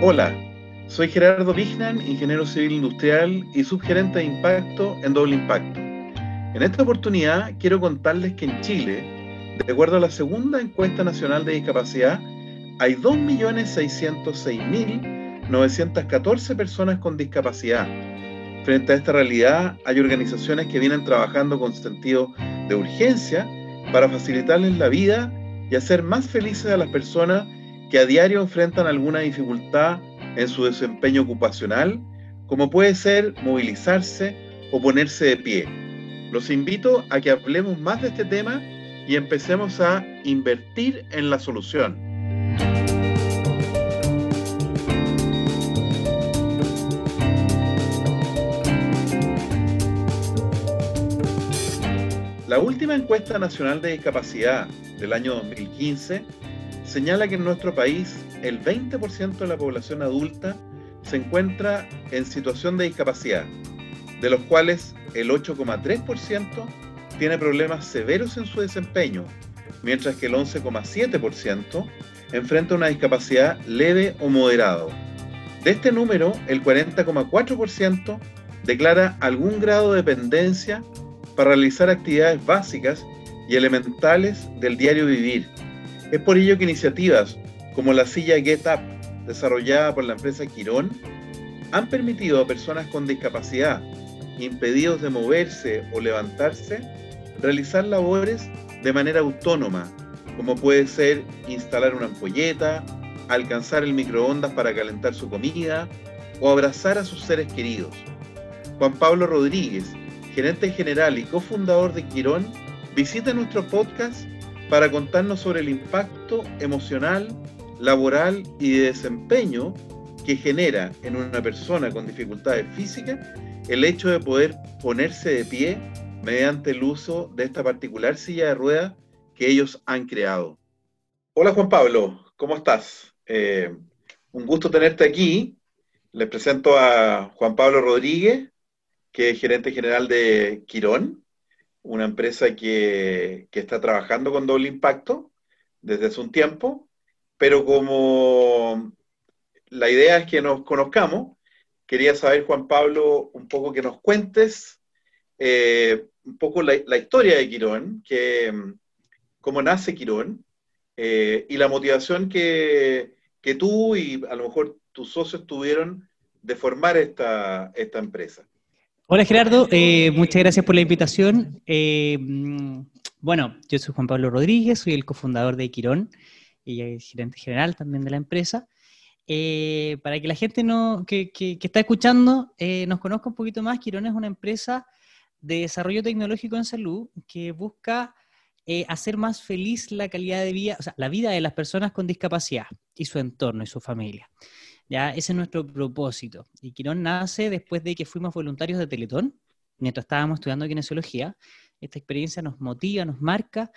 Hola, soy Gerardo Vignan, ingeniero civil industrial y subgerente de impacto en Doble Impacto. En esta oportunidad quiero contarles que en Chile, de acuerdo a la segunda encuesta nacional de discapacidad, hay 2.606.914 personas con discapacidad. Frente a esta realidad, hay organizaciones que vienen trabajando con sentido de urgencia para facilitarles la vida y hacer más felices a las personas que a diario enfrentan alguna dificultad en su desempeño ocupacional, como puede ser movilizarse o ponerse de pie. Los invito a que hablemos más de este tema y empecemos a invertir en la solución. La última encuesta nacional de discapacidad del año 2015 señala que en nuestro país el 20% de la población adulta se encuentra en situación de discapacidad, de los cuales el 8,3% tiene problemas severos en su desempeño, mientras que el 11,7% enfrenta una discapacidad leve o moderado. De este número, el 40,4% declara algún grado de dependencia para realizar actividades básicas y elementales del diario vivir. Es por ello que iniciativas como la silla Get Up, desarrollada por la empresa Quirón, han permitido a personas con discapacidad, impedidos de moverse o levantarse, realizar labores de manera autónoma, como puede ser instalar una ampolleta, alcanzar el microondas para calentar su comida o abrazar a sus seres queridos. Juan Pablo Rodríguez, gerente general y cofundador de Quirón, visita nuestro podcast para contarnos sobre el impacto emocional, laboral y de desempeño que genera en una persona con dificultades físicas el hecho de poder ponerse de pie mediante el uso de esta particular silla de ruedas que ellos han creado. Hola Juan Pablo, ¿cómo estás? Eh, un gusto tenerte aquí. Les presento a Juan Pablo Rodríguez, que es gerente general de Quirón, una empresa que, está trabajando con doble impacto desde hace un tiempo, pero como la idea es que nos conozcamos, quería saber, Juan Pablo, un poco que nos cuentes eh, un poco la, historia de Quirón, que, cómo nace Quirón, eh, y la motivación que, que, tú y a lo mejor tus socios tuvieron de formar esta, esta empresa. Hola Gerardo, eh, muchas gracias por la invitación. Eh, mm, bueno, yo soy Juan Pablo Rodríguez, soy el cofundador de Quirón y el gerente general también de la empresa. Eh, para que la gente no, que, está escuchando nos conozca un poquito más, Quirón es una empresa de desarrollo tecnológico en salud que busca hacer más feliz la calidad de vida, o sea, la vida de las personas con discapacidad y su entorno y su familia. ¿Ya? Ese es nuestro propósito. Y Quirón nace después de que fuimos voluntarios de Teletón, mientras estábamos estudiando kinesiología. Esta experiencia nos motiva, nos marca,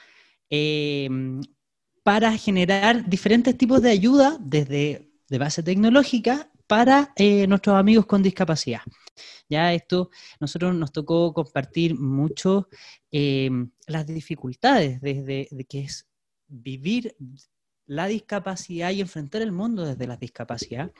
em, para generar diferentes tipos de ayuda desde de base tecnológica para eh, nuestros amigos con discapacidad. Ya esto, nosotros nos tocó compartir mucho em, las dificultades desde de que es vivir la discapacidad y enfrentar el mundo desde la discapacidad.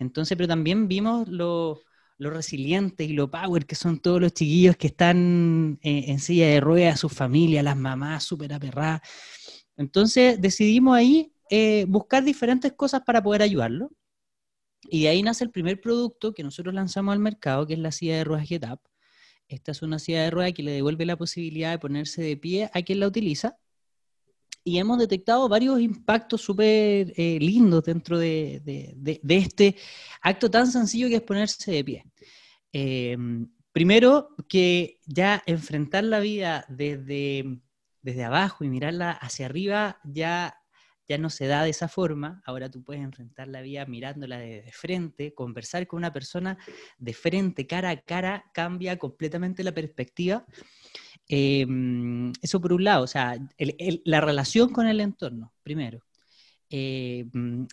Entonces, pero también vimos lo, lo resiliente y lo power que son todos los chiquillos que están eh, en, silla de ruedas, sus familias, las mamás súper aperradas. Entonces decidimos ahí eh, buscar diferentes cosas para poder ayudarlo. Y de ahí nace el primer producto que nosotros lanzamos al mercado, que es la silla de ruedas GetUp. Esta es una silla de ruedas que le devuelve la posibilidad de ponerse de pie a quien la utiliza y hemos detectado varios impactos súper eh, lindos dentro de, este acto tan sencillo que es ponerse de pie. Em, primero, que ya enfrentar la vida desde, desde abajo y mirarla hacia arriba ya, ya no se da de esa forma. Ahora tú puedes enfrentar la vida mirándola de, de frente, conversar con una persona de frente, cara a cara, cambia completamente la perspectiva. Em, eso por un lado, o sea, la relación con el entorno, primero. Em,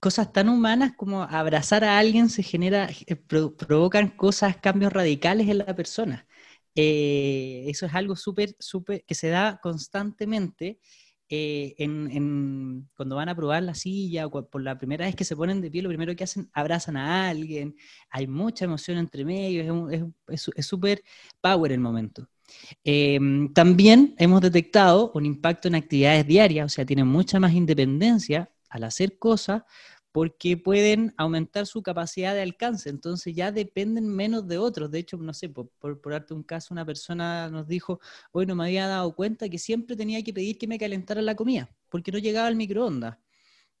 cosas tan humanas como abrazar a alguien se genera, eh, provocan cosas, cambios radicales en la persona. Eh, eso es algo súper, súper, que se da constantemente eh, en, cuando van a probar la silla o por la primera vez que se ponen de pie, lo primero que hacen, abrazan a alguien, hay mucha emoción entre medio, es súper power el momento. Em, también hemos detectado un impacto en actividades diarias, o sea, tienen mucha más independencia al hacer cosas porque pueden aumentar su capacidad de alcance, entonces ya dependen menos de otros. De hecho, no sé, por, darte un caso, una persona nos dijo, hoy no me había dado cuenta que siempre tenía que pedir que me calentara la comida, porque no llegaba al microondas.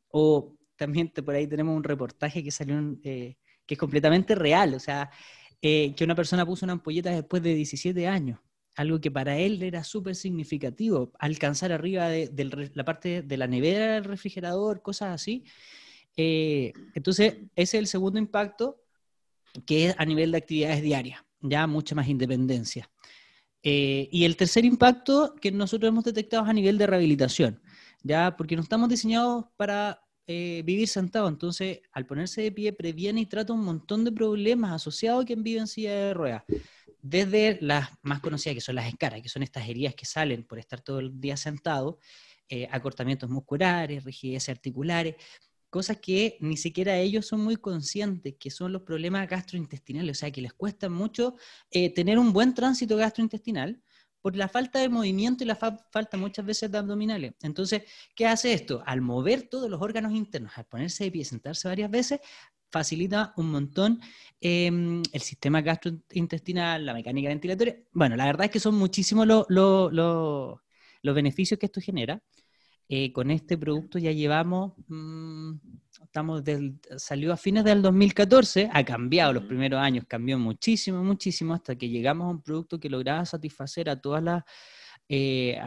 O también por ahí tenemos un reportaje que salió, eh, que es completamente real, o sea, eh, que una persona puso una ampolleta después de 17 años algo que para él era súper significativo, alcanzar arriba de, la parte de la nevera del refrigerador, cosas así. Eh, entonces, ese es el segundo impacto, que es a nivel de actividades diarias, ya mucha más independencia. Eh, y el tercer impacto que nosotros hemos detectado es a nivel de rehabilitación, ya porque no estamos diseñados para eh, vivir sentados, entonces al ponerse de pie previene y trata un montón de problemas asociados a quien vive en silla de ruedas desde las más conocidas que son las escaras, que son estas heridas que salen por estar todo el día sentado, eh, acortamientos musculares, rigidez articulares, cosas que ni siquiera ellos son muy conscientes, que son los problemas gastrointestinales, o sea, que les cuesta mucho eh, tener un buen tránsito gastrointestinal por la falta de movimiento y la falta muchas veces de abdominales. Entonces, ¿qué hace esto? Al mover todos los órganos internos, al ponerse de pie, sentarse varias veces, facilita un montón em, el sistema gastrointestinal, la mecánica ventilatoria. Bueno, la verdad es que son muchísimos los beneficios que esto genera. Eh, con este producto ya llevamos, mm, estamos salió a fines del 2014, ha cambiado los primeros años, cambió muchísimo, muchísimo, hasta que llegamos a un producto que lograba satisfacer a todas las, eh,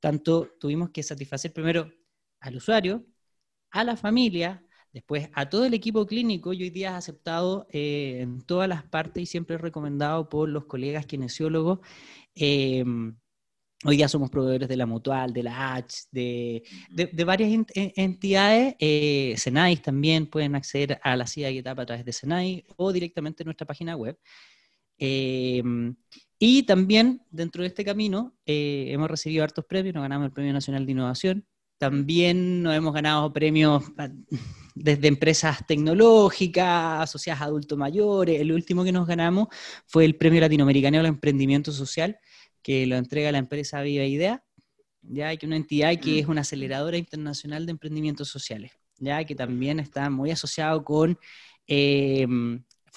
tanto tuvimos que satisfacer primero al usuario, a la familia, Después, a todo el equipo clínico, yo hoy día he aceptado eh, en todas las partes y siempre he recomendado por los colegas kinesiólogos. Em, hoy día somos proveedores de la Mutual, de la H, de, varias entidades. Eh, también pueden acceder a la silla y etapa a través de Senai o directamente en nuestra página web. Em, y también dentro de este camino eh, hemos recibido hartos premios, nos ganamos el Premio Nacional de Innovación, también nos hemos ganado premios desde empresas tecnológicas, asociadas a adultos mayores. El último que nos ganamos fue el Premio Latinoamericano al Emprendimiento Social, que lo entrega la empresa Viva Idea, ya que una entidad que es una aceleradora internacional de emprendimientos sociales, ya que también está muy asociado con eh,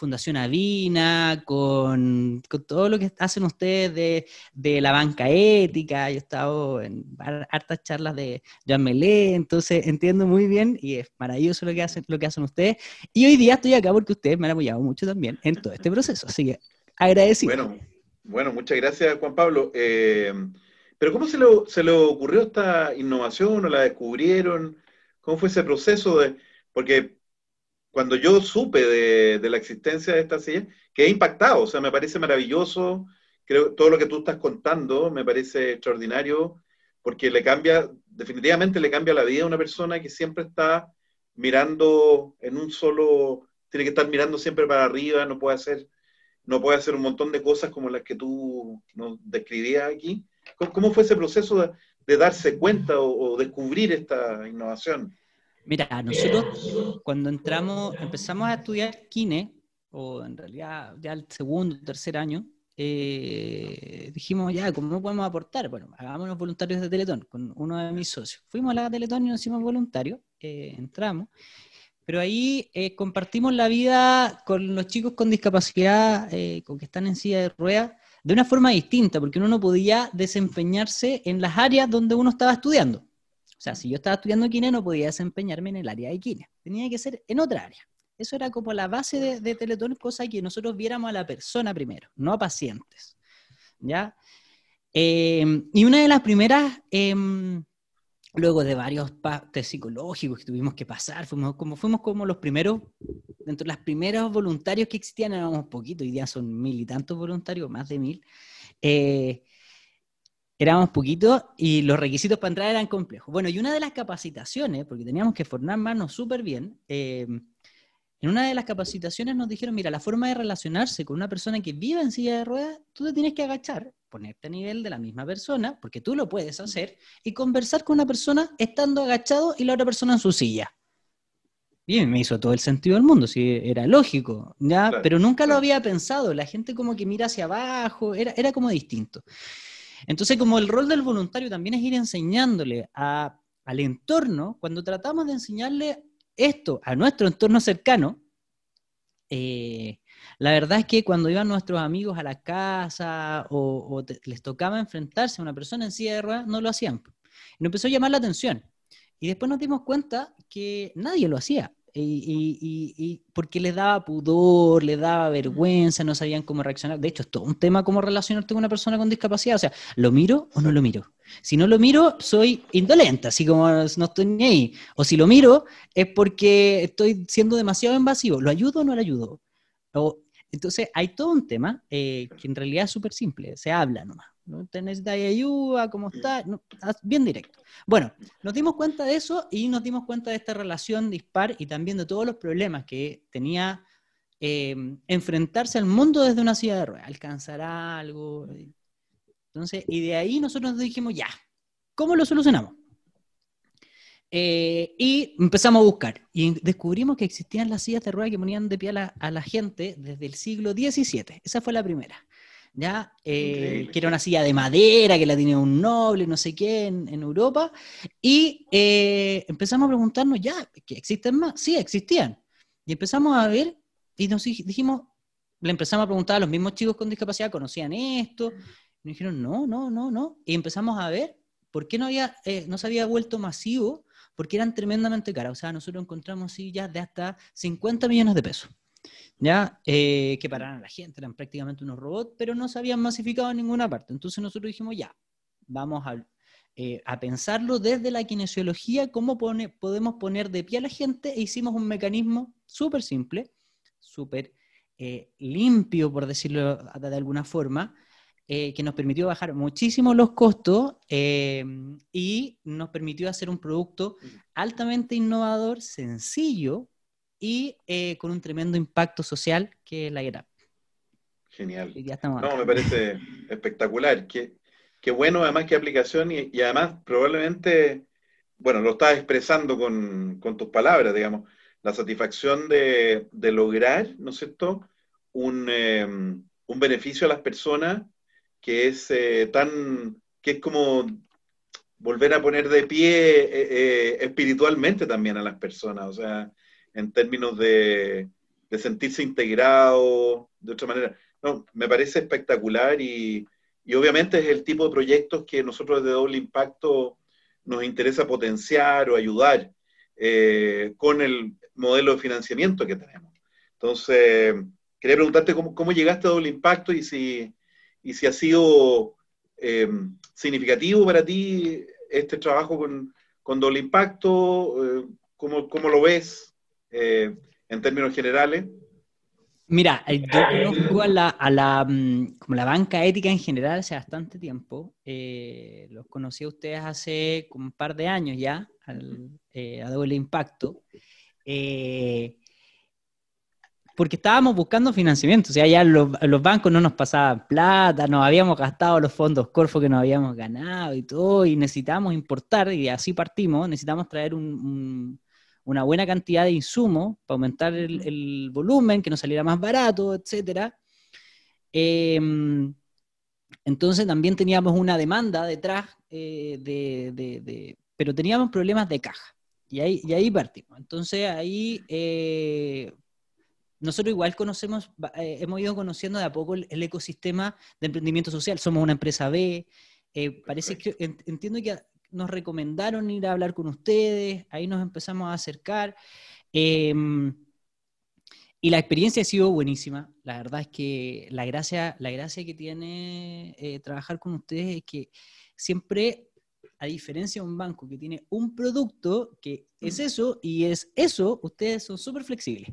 Fundación Avina, con, todo lo que hacen ustedes de, la banca ética. Yo he estado en hartas charlas de Jean Melé, entonces entiendo muy bien y es maravilloso lo que hacen, lo que hacen ustedes. Y hoy día estoy acá porque ustedes me han apoyado mucho también en todo este proceso, así que agradecido. Bueno, bueno muchas gracias Juan Pablo. Eh, pero ¿cómo se le, se le ocurrió esta innovación o la descubrieron? ¿Cómo fue ese proceso de...? Porque cuando yo supe de, la existencia de esta silla, quedé impactado, o sea, me parece maravilloso, creo todo lo que tú estás contando me parece extraordinario, porque le cambia, definitivamente le cambia la vida a una persona que siempre está mirando en un solo, tiene que estar mirando siempre para arriba, no puede hacer, no puede hacer un montón de cosas como las que tú nos describías aquí. ¿Cómo, fue ese proceso de, darse cuenta o descubrir esta innovación? Mira, nosotros cuando entramos, empezamos a estudiar kine, o en realidad ya el segundo, tercer año, eh, dijimos, ya, ¿cómo podemos aportar? Bueno, hagámonos voluntarios de Teletón con uno de mis socios. Fuimos a la Teletón y nos hicimos voluntarios, eh, entramos, pero ahí eh, compartimos la vida con los chicos con discapacidad, con que están en silla de ruedas, de una forma distinta, porque uno no podía desempeñarse en las áreas donde uno estaba estudiando. O sea, si yo estaba estudiando quine, no podía desempeñarme en el área de quine. Tenía que ser en otra área. Eso era como la base de, de Teletón, cosa que nosotros viéramos a la persona primero, no a pacientes. ¿Ya? Em, y una de las primeras, em, luego de varios partes psicológicos que tuvimos que pasar, fuimos como, fuimos como los primeros, dentro de los primeros voluntarios que existían, éramos poquitos, hoy día son mil y tantos voluntarios, más de mil. Eh, éramos poquitos y los requisitos para entrar eran complejos. Bueno, y una de las capacitaciones, porque teníamos que formarnos súper bien, eh, En una de las capacitaciones nos dijeron, mira, la forma de relacionarse con una persona que vive en silla de ruedas, tú te tienes que agachar, ponerte a nivel de la misma persona, porque tú lo puedes hacer, y conversar con una persona estando agachado y la otra persona en su silla. Bien, me hizo todo el sentido del mundo, sí, era lógico, ¿ya? pero nunca lo había pensado. La gente como que mira hacia abajo, era, era como distinto. Entonces, como el rol del voluntario también es ir enseñándole al entorno, cuando tratamos de enseñarle esto a nuestro entorno cercano, eh, la verdad es que cuando iban nuestros amigos a la casa o, les tocaba enfrentarse a una persona en silla no lo hacían. Nos empezó a llamar la atención. Y después nos dimos cuenta que nadie lo hacía. Y, porque les daba pudor, les daba vergüenza, no sabían cómo reaccionar. De hecho, es todo un tema cómo relacionarte con una persona con discapacidad. O sea, ¿lo miro o no lo miro? Si no lo miro, soy indolente, así como no estoy ni ahí. O si lo miro, es porque estoy siendo demasiado invasivo. ¿Lo ayudo o no lo ayudo? entonces, hay todo un tema eh, que en realidad es súper simple, se habla nomás. ¿No? ¿Te necesitas ayuda? ¿Cómo está? bien directo. Bueno, nos dimos cuenta de eso y nos dimos cuenta de esta relación dispar y también de todos los problemas que tenía eh, enfrentarse al mundo desde una silla de ruedas, alcanzar algo. Entonces, y de ahí nosotros nos dijimos, ya, ¿cómo lo solucionamos? Eh, y empezamos a buscar y descubrimos que existían las sillas de ruedas que ponían de pie a la, a la gente desde el siglo XVII. Esa fue la primera. ¿Ya? Eh, que era una silla de madera, que la tenía un noble, no sé quién, en, Europa, y eh, empezamos a preguntarnos, ya, ¿que existen más? Sí, existían. Y empezamos a ver, y nos dijimos, le empezamos a preguntar a los mismos chicos con discapacidad, ¿conocían esto? Y nos dijeron, no, no, no, no. Y empezamos a ver por qué no, había, eh, no se había vuelto masivo, porque eran tremendamente caras. O sea, nosotros encontramos sillas de hasta 50 millones de pesos. ¿Ya? Eh, que pararan a la gente, eran prácticamente unos robots, pero no se habían masificado en ninguna parte. Entonces nosotros dijimos, ya, vamos a, eh, a pensarlo desde la kinesiología, cómo podemos poner de pie a la gente, e hicimos un mecanismo súper simple, súper eh, limpio, por decirlo de alguna forma, que nos permitió bajar muchísimo los costos y nos permitió hacer un producto altamente innovador, sencillo, y eh, con un tremendo impacto social que es la guerra. Genial. no, me parece espectacular. Qué, qué, bueno, además, qué aplicación y, además probablemente, bueno, lo estás expresando con, con tus palabras, digamos, la satisfacción de, de lograr, ¿no es cierto?, un, em, un, beneficio a las personas que es eh, tan, que es como volver a poner de pie eh, espiritualmente también a las personas, o sea, en términos de, sentirse integrado de otra manera. No, me parece espectacular y, obviamente es el tipo de proyectos que nosotros de doble impacto nos interesa potenciar o ayudar eh, con el modelo de financiamiento que tenemos. Entonces, quería preguntarte cómo, llegaste a doble impacto y si, y si ha sido eh, significativo para ti este trabajo con, doble impacto, eh, ¿cómo, ¿cómo, lo ves? Eh, en términos generales? Mira, eh, yo conozco a la, a la, mm, como la banca ética en general hace bastante tiempo. Eh, los conocí a ustedes hace un par de años ya, a doble impacto. porque estábamos buscando financiamiento, o sea, ya los, los, bancos no nos pasaban plata, nos habíamos gastado los fondos Corfo que nos habíamos ganado y todo, y necesitábamos importar, y así partimos, necesitamos traer un una buena cantidad de insumos para aumentar el, volumen, que nos saliera más barato, etc. Em, entonces también teníamos una demanda detrás, eh, de, pero teníamos problemas de caja. Y ahí, y ahí partimos. Entonces ahí eh, nosotros igual conocemos, eh, hemos ido conociendo de a poco el, ecosistema de emprendimiento social. Somos una empresa B. parece que entiendo que nos recomendaron ir a hablar con ustedes, ahí nos empezamos a acercar. Em, y la experiencia ha sido buenísima. La verdad es que la gracia, la gracia que tiene eh, trabajar con ustedes es que siempre a diferencia de un banco que tiene un producto que es mm. eso y es eso, ustedes son súper flexibles.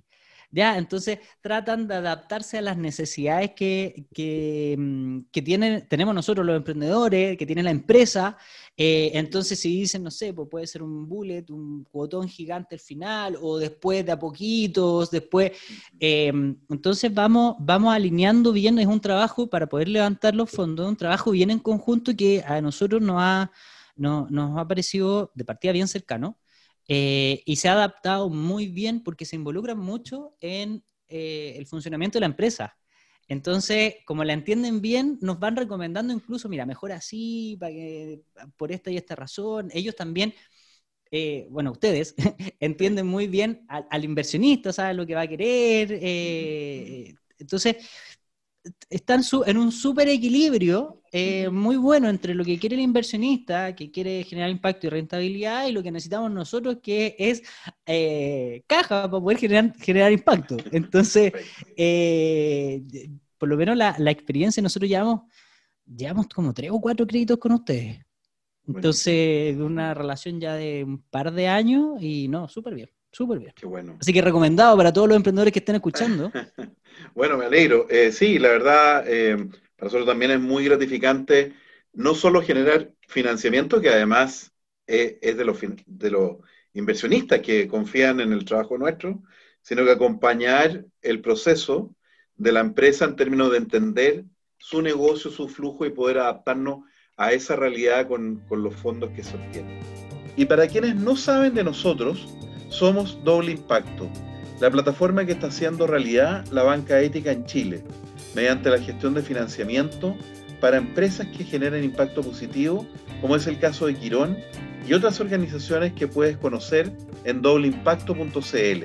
¿Ya? Entonces tratan de adaptarse a las necesidades que, que, mm, tienen, tenemos nosotros los emprendedores, que tiene la empresa. Eh, entonces si dicen, no sé, pues puede ser un bullet, un botón gigante al final, o después de a poquitos, después... Eh, entonces vamos, vamos alineando bien, es un trabajo para poder levantar los fondos, un trabajo bien en conjunto que a nosotros nos ha, nos ha parecido de partida bien cercano. Eh, y se ha adaptado muy bien porque se involucra mucho en eh, el funcionamiento de la empresa. Entonces, como la entienden bien, nos van recomendando incluso, mira, mejor así, para que, por esta y esta razón. Ellos también, eh, bueno, ustedes entienden muy bien al, inversionista, saben lo que va a querer. entonces, están en un súper equilibrio eh, muy bueno entre lo que quiere el inversionista, que quiere generar impacto y rentabilidad, y lo que necesitamos nosotros, que es eh, caja para poder generar, generar impacto. Entonces, eh, por lo menos la, experiencia, nosotros llevamos, llevamos como tres o cuatro créditos con ustedes. Entonces, una relación ya de un par de años y no, súper bien. Súper bien. Qué bueno. Así que recomendado para todos los emprendedores que estén escuchando. bueno, me alegro. Eh, sí, la verdad, eh, para nosotros también es muy gratificante no solo generar financiamiento, que además eh, es de los, de los inversionistas que confían en el trabajo nuestro, sino que acompañar el proceso de la empresa en términos de entender su negocio, su flujo y poder adaptarnos a esa realidad con, con los fondos que se obtienen. Y para quienes no saben de nosotros, somos Doble Impacto, la plataforma que está haciendo realidad la banca ética en Chile, mediante la gestión de financiamiento para empresas que generen impacto positivo, como es el caso de Quirón y otras organizaciones que puedes conocer en dobleimpacto.cl.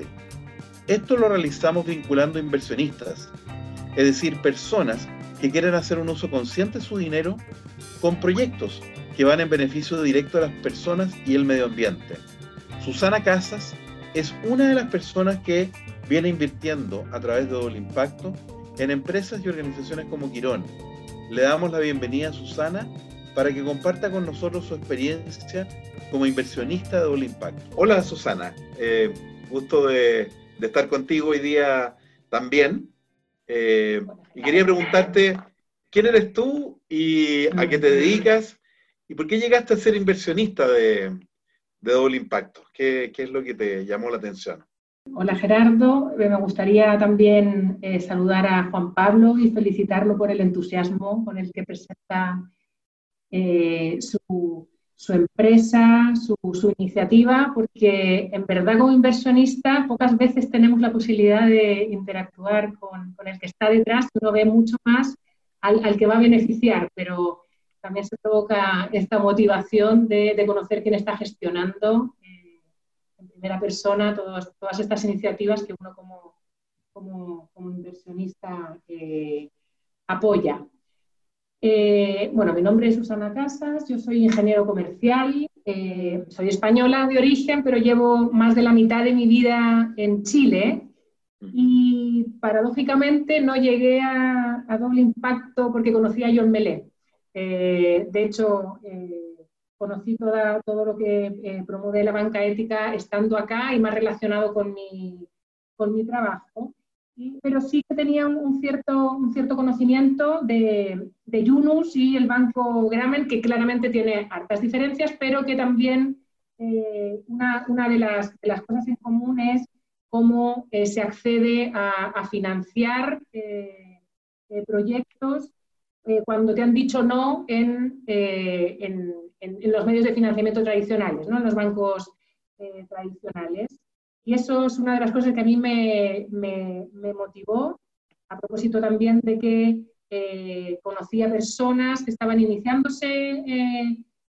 Esto lo realizamos vinculando inversionistas, es decir, personas que quieren hacer un uso consciente de su dinero con proyectos que van en beneficio directo a las personas y el medio ambiente. Susana Casas es una de las personas que viene invirtiendo a través de Doble Impacto en empresas y organizaciones como Quirón. Le damos la bienvenida a Susana para que comparta con nosotros su experiencia como inversionista de Doble Impacto. Hola Susana, eh, gusto de, estar contigo hoy día también. Eh, y quería preguntarte, ¿quién eres tú y a qué te dedicas? ¿Y por qué llegaste a ser inversionista de, de doble impacto? ¿Qué, es lo que te llamó la atención? Hola Gerardo, eh, me gustaría también eh, saludar a Juan Pablo y felicitarlo por el entusiasmo con el que presenta eh, su, empresa, su, iniciativa, porque en verdad como inversionista pocas veces tenemos la posibilidad de interactuar con, el que está detrás, uno ve mucho más al, al que va a beneficiar, pero también se provoca esta motivación de, conocer quién está gestionando eh, en primera persona todas, todas estas iniciativas que uno como, como, inversionista eh, apoya. Eh, bueno, mi nombre es Susana Casas, yo soy ingeniero comercial, soy española de origen, pero llevo más de la mitad de mi vida en Chile y paradójicamente no llegué a, a doble impacto porque conocí a John Melé. Eh, de hecho, eh, conocí todo lo que eh, promueve la banca ética estando acá y más relacionado con mi, con mi trabajo. pero sí que tenía un, cierto, un cierto conocimiento de, de, Yunus y el banco Gramen, que claramente tiene hartas diferencias, pero que también una, una de, las, las, cosas en común es cómo se accede a financiar proyectos eh, cuando te han dicho no en, eh, en, en, los medios de financiamiento tradicionales, ¿no? en los bancos eh, tradicionales. Y eso es una de las cosas que a mí me, me, me motivó, a propósito también de que conocía personas que estaban iniciándose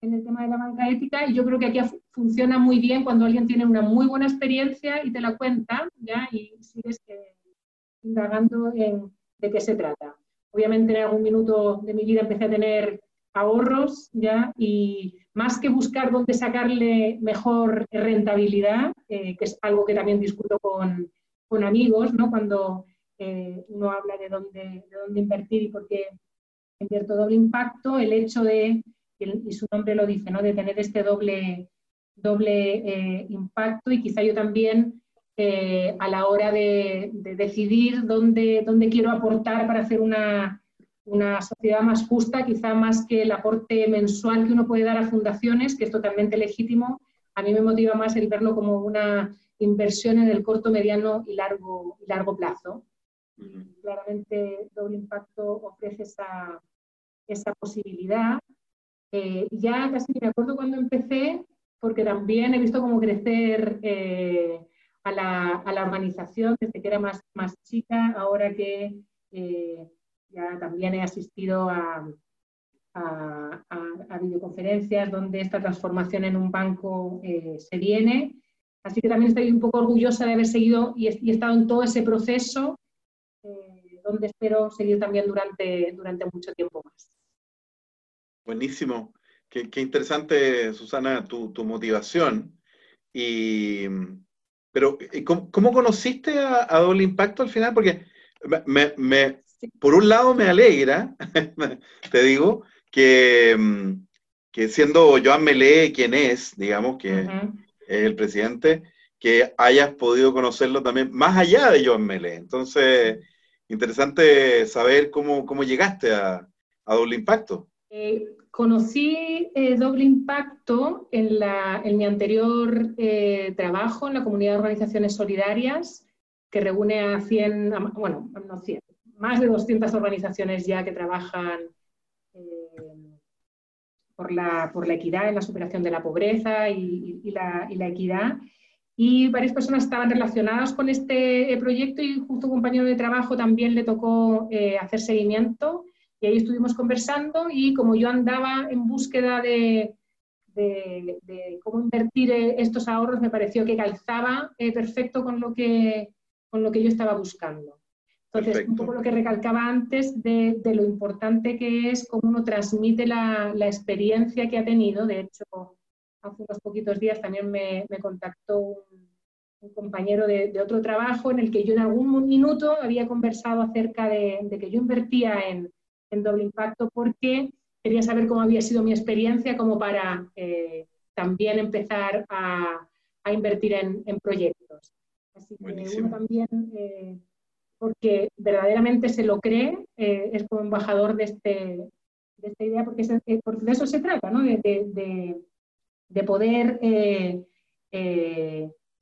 en el tema de la banca ética y yo creo que aquí funciona muy bien cuando alguien tiene una muy buena experiencia y te la cuenta ¿ya? y sigues indagando en de qué se trata. Obviamente en algún minuto de mi vida empecé a tener ahorros ya y más que buscar dónde sacarle mejor rentabilidad, eh, que es algo que también discuto con, con amigos, ¿no? cuando eh, uno habla de dónde, de dónde invertir y por qué invierto doble impacto, el hecho de y, su nombre lo dice, ¿no? de tener este doble, doble eh, impacto y quizá yo también eh, a la hora de, decidir dónde, dónde, quiero aportar para hacer una, una, sociedad más justa, quizá más que el aporte mensual que uno puede dar a fundaciones, que es totalmente legítimo, a mí me motiva más el verlo como una inversión en el corto, mediano y largo, y largo plazo. Claramente Doble Impacto ofrece esa, esa posibilidad. Eh, ya casi me acuerdo cuando empecé, porque también he visto cómo crecer eh, a, la, a, organización desde que era más, chica, ahora que eh, ya también he asistido a, videoconferencias donde esta transformación en un banco se viene. Así que también estoy un poco orgullosa de haber seguido y, estado en todo ese proceso, donde espero seguir también durante, durante mucho tiempo más. Buenísimo. Qué, interesante, Susana, tu, motivación. Y, pero, ¿cómo, conociste a, Doble Impacto al final? Porque me, por un lado me alegra, te digo, que, que siendo Joan Melé quien es, digamos, que es el presidente, que hayas podido conocerlo también más allá de Joan Melé. Entonces, interesante saber cómo, cómo llegaste a, a Doble Impacto. Eh, Conocí eh, Doble Impacto en, mi anterior eh, trabajo en la comunidad de organizaciones solidarias, que reúne a 100, bueno, no 100, más de 200 organizaciones ya que trabajan eh, por, la, equidad en la superación de la pobreza y, y, la, y, la, equidad. Y varias personas estaban relacionadas con este proyecto y justo un compañero de trabajo también le tocó hacer seguimiento y ahí estuvimos conversando y como yo andaba en búsqueda de, de, cómo invertir eh, estos ahorros, me pareció que calzaba eh, perfecto con lo, que, con lo que yo estaba buscando. Entonces, un poco lo que recalcaba antes de, de, lo importante que es cómo uno transmite la, la, experiencia que ha tenido. De hecho, hace unos poquitos días también me, me contactó un, un compañero de, de, otro trabajo en el que yo en algún minuto había conversado acerca de, de que yo invertía en, en doble impacto porque quería saber cómo había sido mi experiencia como para eh, también empezar a, a invertir en, en, proyectos. Así que uno también, eh, porque verdaderamente se lo cree, eh, es como embajador de, este, de esta idea, porque, porque, de eso se trata, ¿no? de, de, de poder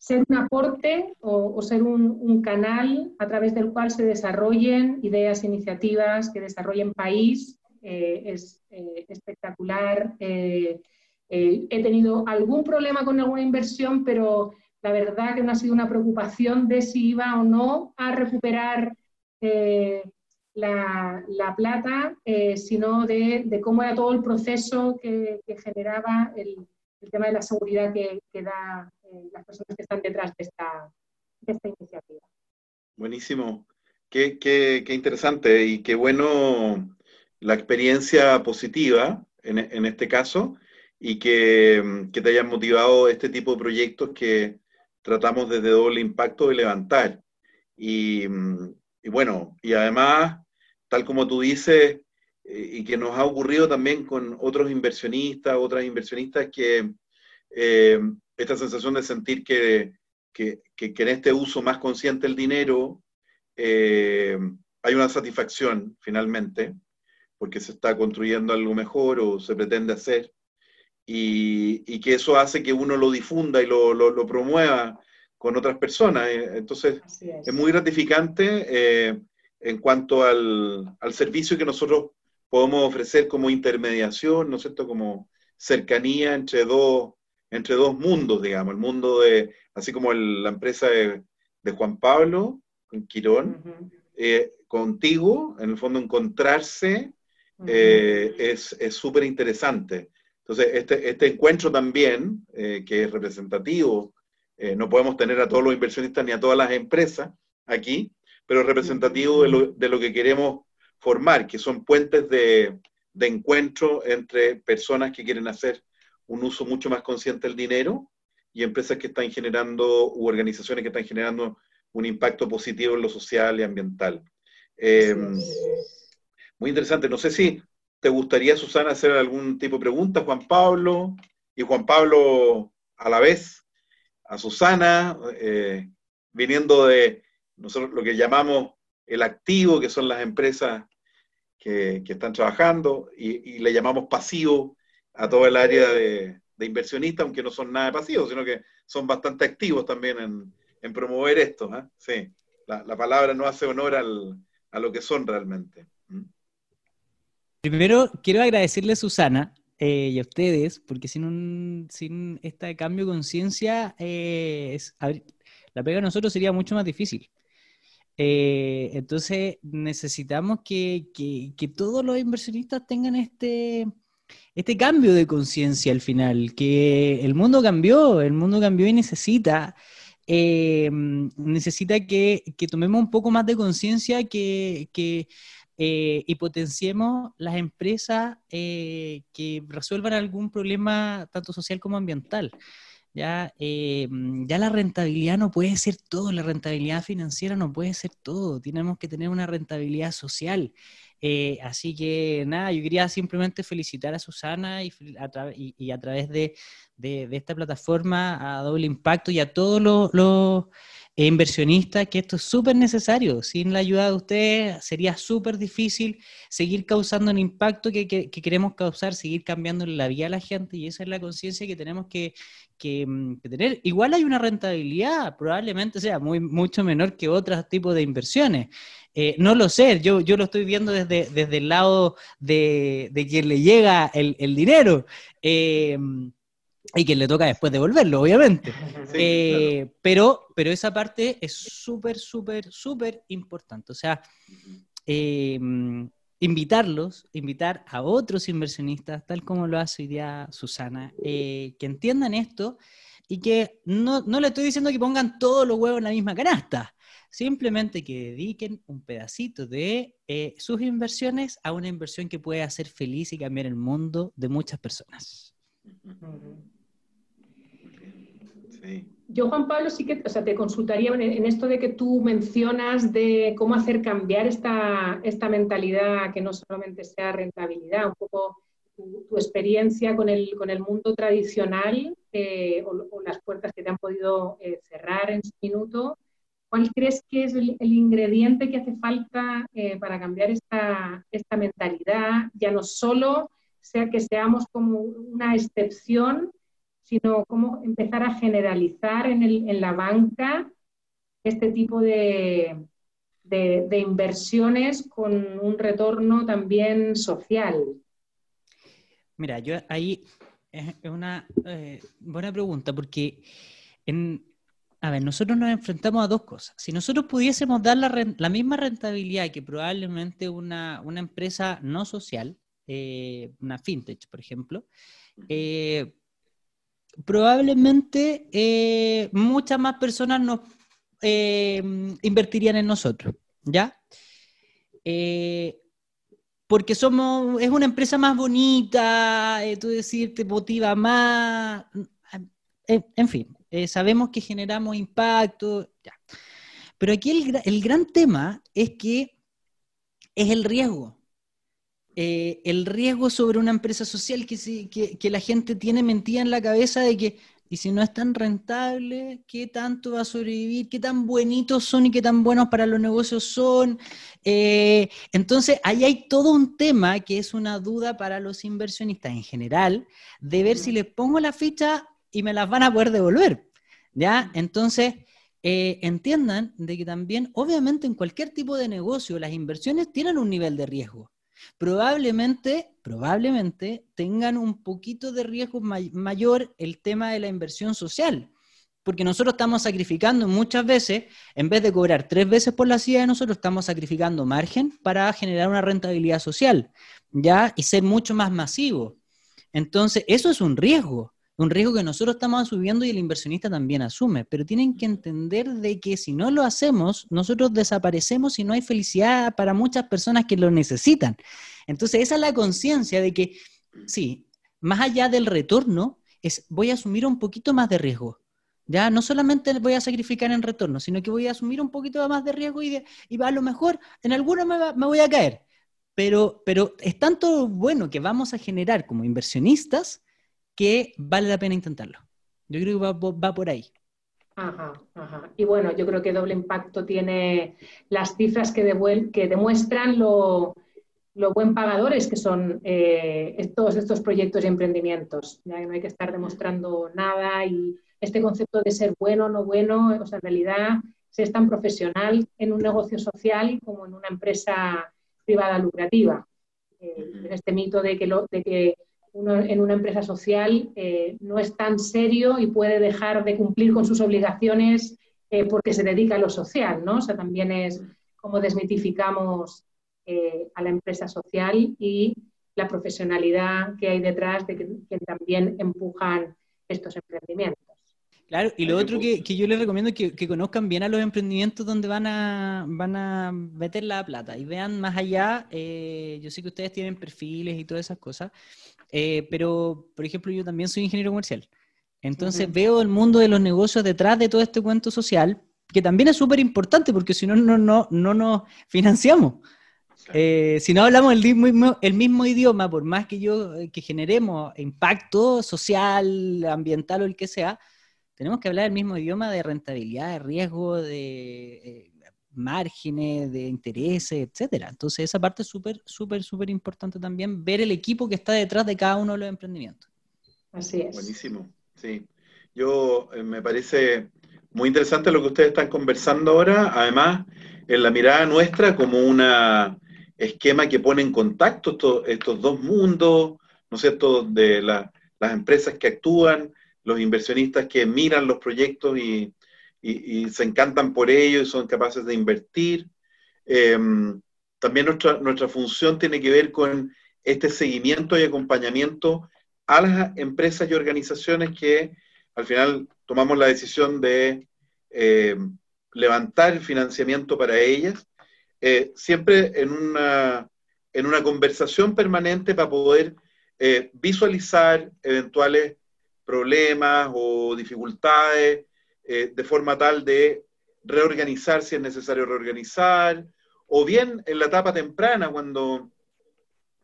ser un aporte o, ser un, canal a través del cual se desarrollen ideas, iniciativas, que desarrollen país. Eh, es eh, espectacular. Eh, he tenido algún problema con alguna inversión, pero la verdad que no ha sido una preocupación de si iba o no a recuperar la, plata, sino de, cómo era todo el proceso que, generaba el, tema de la seguridad que, que da eh, las personas que están detrás de esta, iniciativa. Buenísimo. Qué, qué, qué, interesante y qué bueno la experiencia positiva en, en este caso y que, que, te hayan motivado este tipo de proyectos que tratamos desde doble impacto de levantar. Y, y bueno, y además, tal como tú dices, eh, y que nos ha ocurrido también con otros inversionistas, otras inversionistas que eh, esta sensación de sentir que, que, que, en este uso más consciente del dinero eh, hay una satisfacción finalmente, porque se está construyendo algo mejor o se pretende hacer, y, y que eso hace que uno lo difunda y lo, lo, lo promueva con otras personas. Eh, entonces, es. es. muy gratificante eh, en cuanto al, al, servicio que nosotros podemos ofrecer como intermediación, ¿no es cierto?, como cercanía entre dos entre dos mundos, digamos, el mundo de, así como la empresa de, Juan Pablo, con Quirón, eh, contigo, en el fondo encontrarse eh, es súper interesante. Entonces, este, este encuentro también, eh, que es representativo, no podemos tener a todos los inversionistas ni a todas las empresas aquí, pero es representativo de lo, de lo que queremos formar, que son puentes de, de encuentro entre personas que quieren hacer un uso mucho más consciente del dinero y empresas que están generando, u organizaciones que están generando un impacto positivo en lo social y ambiental. Eh, muy interesante. No sé si ¿te gustaría, Susana, hacer algún tipo de pregunta, Juan Pablo? Y Juan Pablo, a la vez, a Susana, eh, viniendo de nosotros lo que llamamos el activo, que son las empresas que, están trabajando, y, le llamamos pasivo a todo el área de, de inversionistas, aunque no son nada pasivos, sino que son bastante activos también en, promover esto. ¿eh? Sí, la, palabra no hace honor a lo que son realmente. Primero, quiero agradecerle a Susana eh, y a ustedes, porque sin, un, sin este cambio de conciencia, eh, la pega de nosotros sería mucho más difícil. entonces necesitamos que, que, todos los inversionistas tengan este, este cambio de conciencia al final, que el mundo cambió, el mundo cambió y necesita, eh, necesita que, tomemos un poco más de conciencia que, eh, y potenciemos las empresas eh, que resuelvan algún problema tanto social como ambiental. Ya, ya la rentabilidad no puede ser todo, la rentabilidad financiera no puede ser todo, tenemos que tener una rentabilidad social. Eh, así que nada, yo quería simplemente felicitar a Susana y a, través de, esta plataforma a Doble Impacto y a todos los, inversionistas que esto es súper necesario. Sin la ayuda de ustedes sería súper difícil seguir causando el impacto que, queremos causar, seguir cambiando la vida a la gente y esa es la conciencia que tenemos que, mm, tener. Igual hay una rentabilidad, probablemente sea muy, mucho menor que otros tipos de inversiones. Eh, no lo sé, yo, yo lo estoy viendo desde, desde el lado de, quien le llega el, dinero eh, y quien le toca después devolverlo, obviamente. Eh, pero, pero esa parte es súper, súper, súper importante. O sea, invitarlos, invitar a otros inversionistas, tal como lo hace hoy día Susana, que entiendan esto y que no, no le estoy diciendo que pongan todos los huevos en la misma canasta Simplemente que dediquen un pedacito de eh, sus inversiones a una inversión que puede hacer feliz y cambiar el mundo de muchas personas. Yo, Juan Pablo, sí que o sea, te consultaría en, esto de que tú mencionas de cómo hacer cambiar esta, esta mentalidad que no solamente sea rentabilidad, un poco tu, experiencia con el, con el mundo tradicional eh, o, las puertas que te han podido eh, cerrar en su minuto ¿Cuál crees que es el, ingrediente que hace falta eh, para cambiar esta, mentalidad? Ya no solo sea que seamos como una excepción, sino cómo empezar a generalizar en, la banca este tipo de, inversiones con un retorno también social. Mira, yo ahí es una eh, buena pregunta porque en, a ver, nosotros nos enfrentamos a dos cosas. Si nosotros pudiésemos dar la, misma rentabilidad que probablemente una, empresa no social, eh, una fintech, por ejemplo, eh, probablemente eh, muchas más personas nos invertirían en nosotros, ¿ya? porque somos, es una empresa más bonita, tú decir, te motiva más, en fin, eh, sabemos que generamos impacto, ya. Pero aquí el, gran tema es que es el riesgo. Eh, el riesgo sobre una empresa social que, que, la gente tiene mentida en la cabeza de que, y si no es tan rentable, ¿qué tanto va a sobrevivir? ¿Qué tan bonitos son y qué tan buenos para los negocios son? Eh, entonces, ahí hay todo un tema que es una duda para los inversionistas en general, de ver si les pongo la ficha y me las van a poder devolver. ¿Ya? Entonces, eh, entiendan de que también, obviamente, en cualquier tipo de negocio, las inversiones tienen un nivel de riesgo. Probablemente, probablemente tengan un poquito de riesgo mayor el tema de la inversión social, porque nosotros estamos sacrificando muchas veces, en vez de cobrar tres veces por la ciudad nosotros, estamos sacrificando margen para generar una rentabilidad social, ¿ya? Y ser mucho más masivo. Entonces, eso es un riesgo un riesgo que nosotros estamos asumiendo y el inversionista también asume, pero tienen que entender de que si no lo hacemos, nosotros desaparecemos y no hay felicidad para muchas personas que lo necesitan. Entonces, esa es la conciencia de que, sí, más allá del retorno, es voy a asumir un poquito más de riesgo. Ya no solamente voy a sacrificar en retorno, sino que voy a asumir un poquito más de riesgo y, y a lo mejor en alguno me, me voy a caer, pero, pero es tanto bueno que vamos a generar como inversionistas que vale la pena intentarlo. Yo creo que va, por ahí. Ajá, ajá. Y bueno, yo creo que doble impacto tiene las cifras que, que demuestran lo, lo, buen pagadores que son eh, todos estos proyectos y emprendimientos. Ya no hay que estar demostrando nada y este concepto de ser bueno o no bueno, o sea, en realidad se es tan profesional en un negocio social como en una empresa privada lucrativa. Eh, este mito de que, lo, de que uno en una empresa social eh, no es tan serio y puede dejar de cumplir con sus obligaciones eh, porque se dedica a lo social, ¿no? O sea, también es como desmitificamos eh, a la empresa social y la profesionalidad que hay detrás de que, también empujan estos emprendimientos. Claro, y lo otro que, yo les recomiendo es que, conozcan bien a los emprendimientos donde van a, van a meter la plata y vean más allá. yo sé que ustedes tienen perfiles y todas esas cosas, eh, pero, por ejemplo, yo también soy ingeniero comercial. Entonces veo el mundo de los negocios detrás de todo este cuento social, que también es súper importante porque si no, no, no, no nos financiamos. Eh, si no hablamos el mismo, el mismo idioma, por más que yo eh, que generemos impacto social, ambiental o el que sea, tenemos que hablar el mismo idioma de rentabilidad, de riesgo, de márgenes, de intereses, etcétera. Entonces, esa parte es súper, súper, súper importante también, ver el equipo que está detrás de cada uno de los emprendimientos. Así es. Buenísimo, sí. Yo eh, me parece muy interesante lo que ustedes están conversando ahora, además, en la mirada nuestra como un esquema que pone en contacto estos, dos mundos, ¿no es cierto?, de las empresas que actúan, los inversionistas que miran los proyectos y, y, se encantan por ello y son capaces de invertir. Em, también nuestra, nuestra función tiene que ver con este seguimiento y acompañamiento a las empresas y organizaciones que al final tomamos la decisión de em, levantar el financiamiento para ellas, eh, siempre en una, en una conversación permanente para poder eh, visualizar eventuales problemas o dificultades eh, de forma tal de reorganizar si es necesario reorganizar, o bien en la etapa temprana, cuando,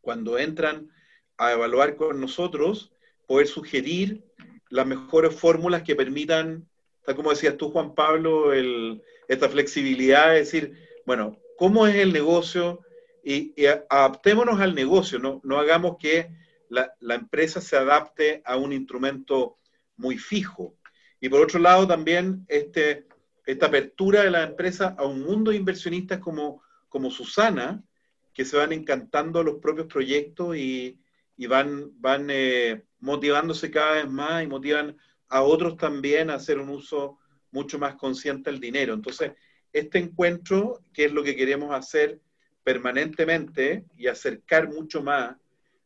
cuando entran a evaluar con nosotros, poder sugerir las mejores fórmulas que permitan, tal como decías tú, Juan Pablo, esta flexibilidad de decir, bueno, ¿cómo es el negocio? Y, adaptémonos al negocio, no, no hagamos que la, empresa se adapte a un instrumento muy fijo. Y por otro lado, también este, esta apertura de la empresa a un mundo de inversionistas como, como Susana, que se van encantando los propios proyectos y, y van, van eh, motivándose cada vez más y motivan a otros también a hacer un uso mucho más consciente del dinero. Entonces, este encuentro, que es lo que queremos hacer permanentemente y acercar mucho más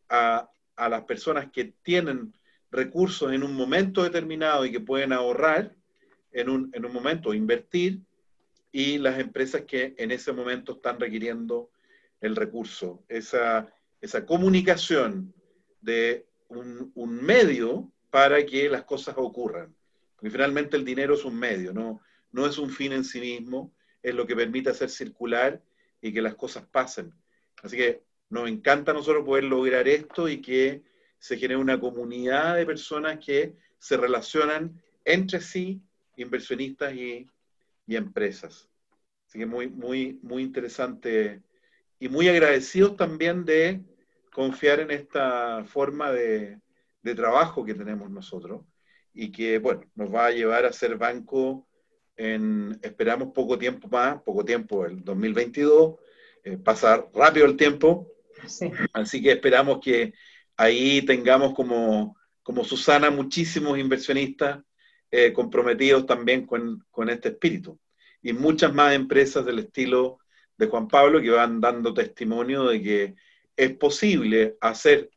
a, a las personas que tienen recursos en un momento determinado y que pueden ahorrar en un, en un momento, invertir, y las empresas que en ese momento están requiriendo el recurso. Esa, esa comunicación de un, un, medio para que las cosas ocurran. Porque finalmente el dinero es un medio, no, no es un fin en sí mismo, es lo que permite hacer circular y que las cosas pasen. Así que nos encanta a nosotros poder lograr esto y que se genera una comunidad de personas que se relacionan entre sí, inversionistas y, empresas. Así que muy, muy, muy interesante y muy agradecidos también de confiar en esta forma de, trabajo que tenemos nosotros y que, bueno, nos va a llevar a ser banco en, esperamos, poco tiempo más, poco tiempo, el 2022, eh, pasar rápido el tiempo. Así que esperamos que ahí tengamos como, como Susana muchísimos inversionistas eh, comprometidos también con, con, este espíritu. Y muchas más empresas del estilo de Juan Pablo que van dando testimonio de que es posible hacer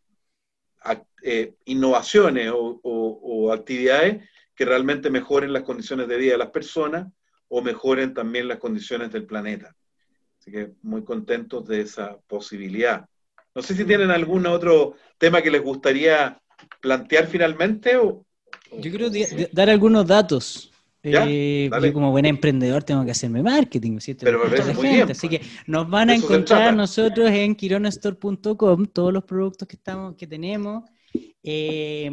eh, innovaciones o, o, actividades que realmente mejoren las condiciones de vida de las personas o mejoren también las condiciones del planeta. Así que muy contentos de esa posibilidad. No sé si tienen algún otro tema que les gustaría plantear finalmente. O, Yo quiero dar algunos datos Eh, yo como buen emprendedor tengo que hacerme marketing, ¿cierto? Pero me muy bien, Así que pues. nos van a encontrar nosotros en kironestore.com todos los productos que, estamos, que tenemos. Eh,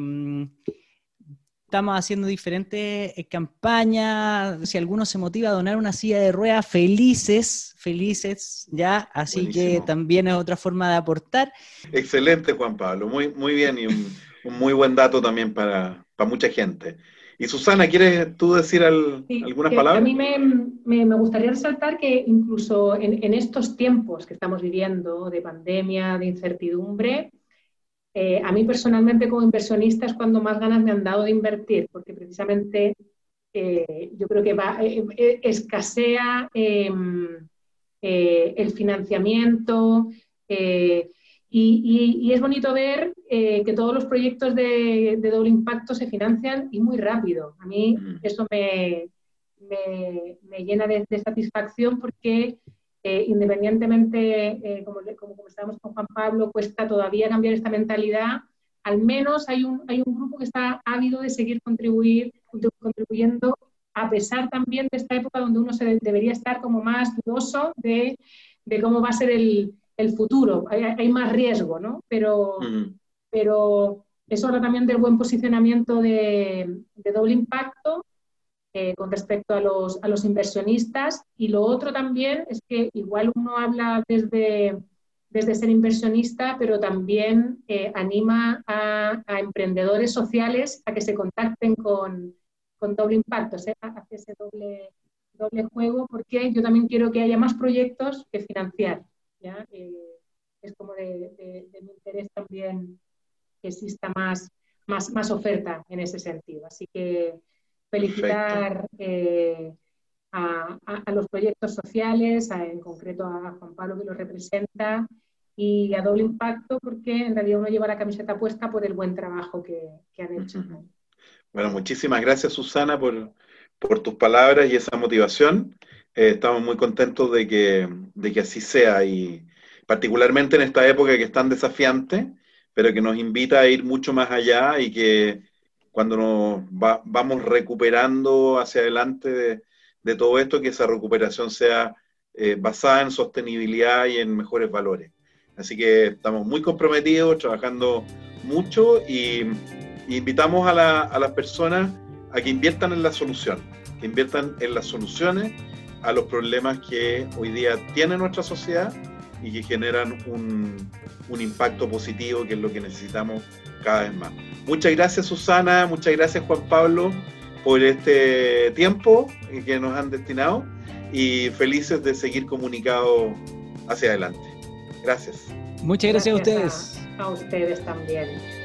estamos haciendo diferentes eh, campañas. Si alguno se motiva a donar una silla de ruedas, felices, felices, ya. Así que también es otra forma de aportar. Excelente, Juan Pablo. Muy, muy bien y un, muy buen dato también para, para mucha gente. Y Susana, ¿quieres tú decir algunas palabras? A mí me, gustaría resaltar que incluso en, estos tiempos que estamos viviendo de pandemia, de incertidumbre, eh, a mí personalmente como inversionista es cuando más ganas me han dado de invertir, porque precisamente eh, yo creo que va, eh, escasea em, el financiamiento. Y, es bonito ver que todos los proyectos de, doble impacto se financian y muy rápido. A mí eso me, me, llena de, satisfacción porque eh, independientemente, eh, como, como comentábamos con Juan Pablo, cuesta todavía cambiar esta mentalidad. Al menos hay un, hay un grupo que está ávido de seguir contribuir, contribuyendo a pesar también de esta época donde uno se debería estar como más dudoso de, de cómo va a ser el, el futuro, hay, más riesgo, ¿no? Pero, pero es hora también del buen posicionamiento de, doble impacto eh, con respecto a los, a los, inversionistas. Y lo otro también es que igual uno habla desde, desde ser inversionista, pero también eh, anima a, emprendedores sociales a que se contacten con, doble impacto, hace ese doble, doble juego, porque yo también quiero que haya más proyectos que financiar. Eh, es como de, mi interés también que exista más, más, más oferta en ese sentido. Así que felicitar eh, a, los proyectos sociales, en concreto a Juan Pablo que lo representa, y a doble impacto porque en realidad uno lleva la camiseta puesta por el buen trabajo que, han hecho. Bueno, muchísimas gracias Susana por, por tus palabras y esa motivación. Eh, estamos muy contentos de que, de que así sea y particularmente en esta época que es tan desafiante, pero que nos invita a ir mucho más allá y que cuando nos vamos recuperando hacia adelante de, todo esto, que esa recuperación sea eh, basada en sostenibilidad y en mejores valores. Así que estamos muy comprometidos, trabajando mucho y, invitamos a, a las personas a que inviertan en la solución, que inviertan en las soluciones a los problemas que hoy día tiene nuestra sociedad y que generan un, impacto positivo, que es lo que necesitamos cada vez más. Muchas gracias Susana, muchas gracias Juan Pablo por este tiempo que nos han destinado y felices de seguir comunicados hacia adelante. Gracias. Muchas gracias, a ustedes. a ustedes también.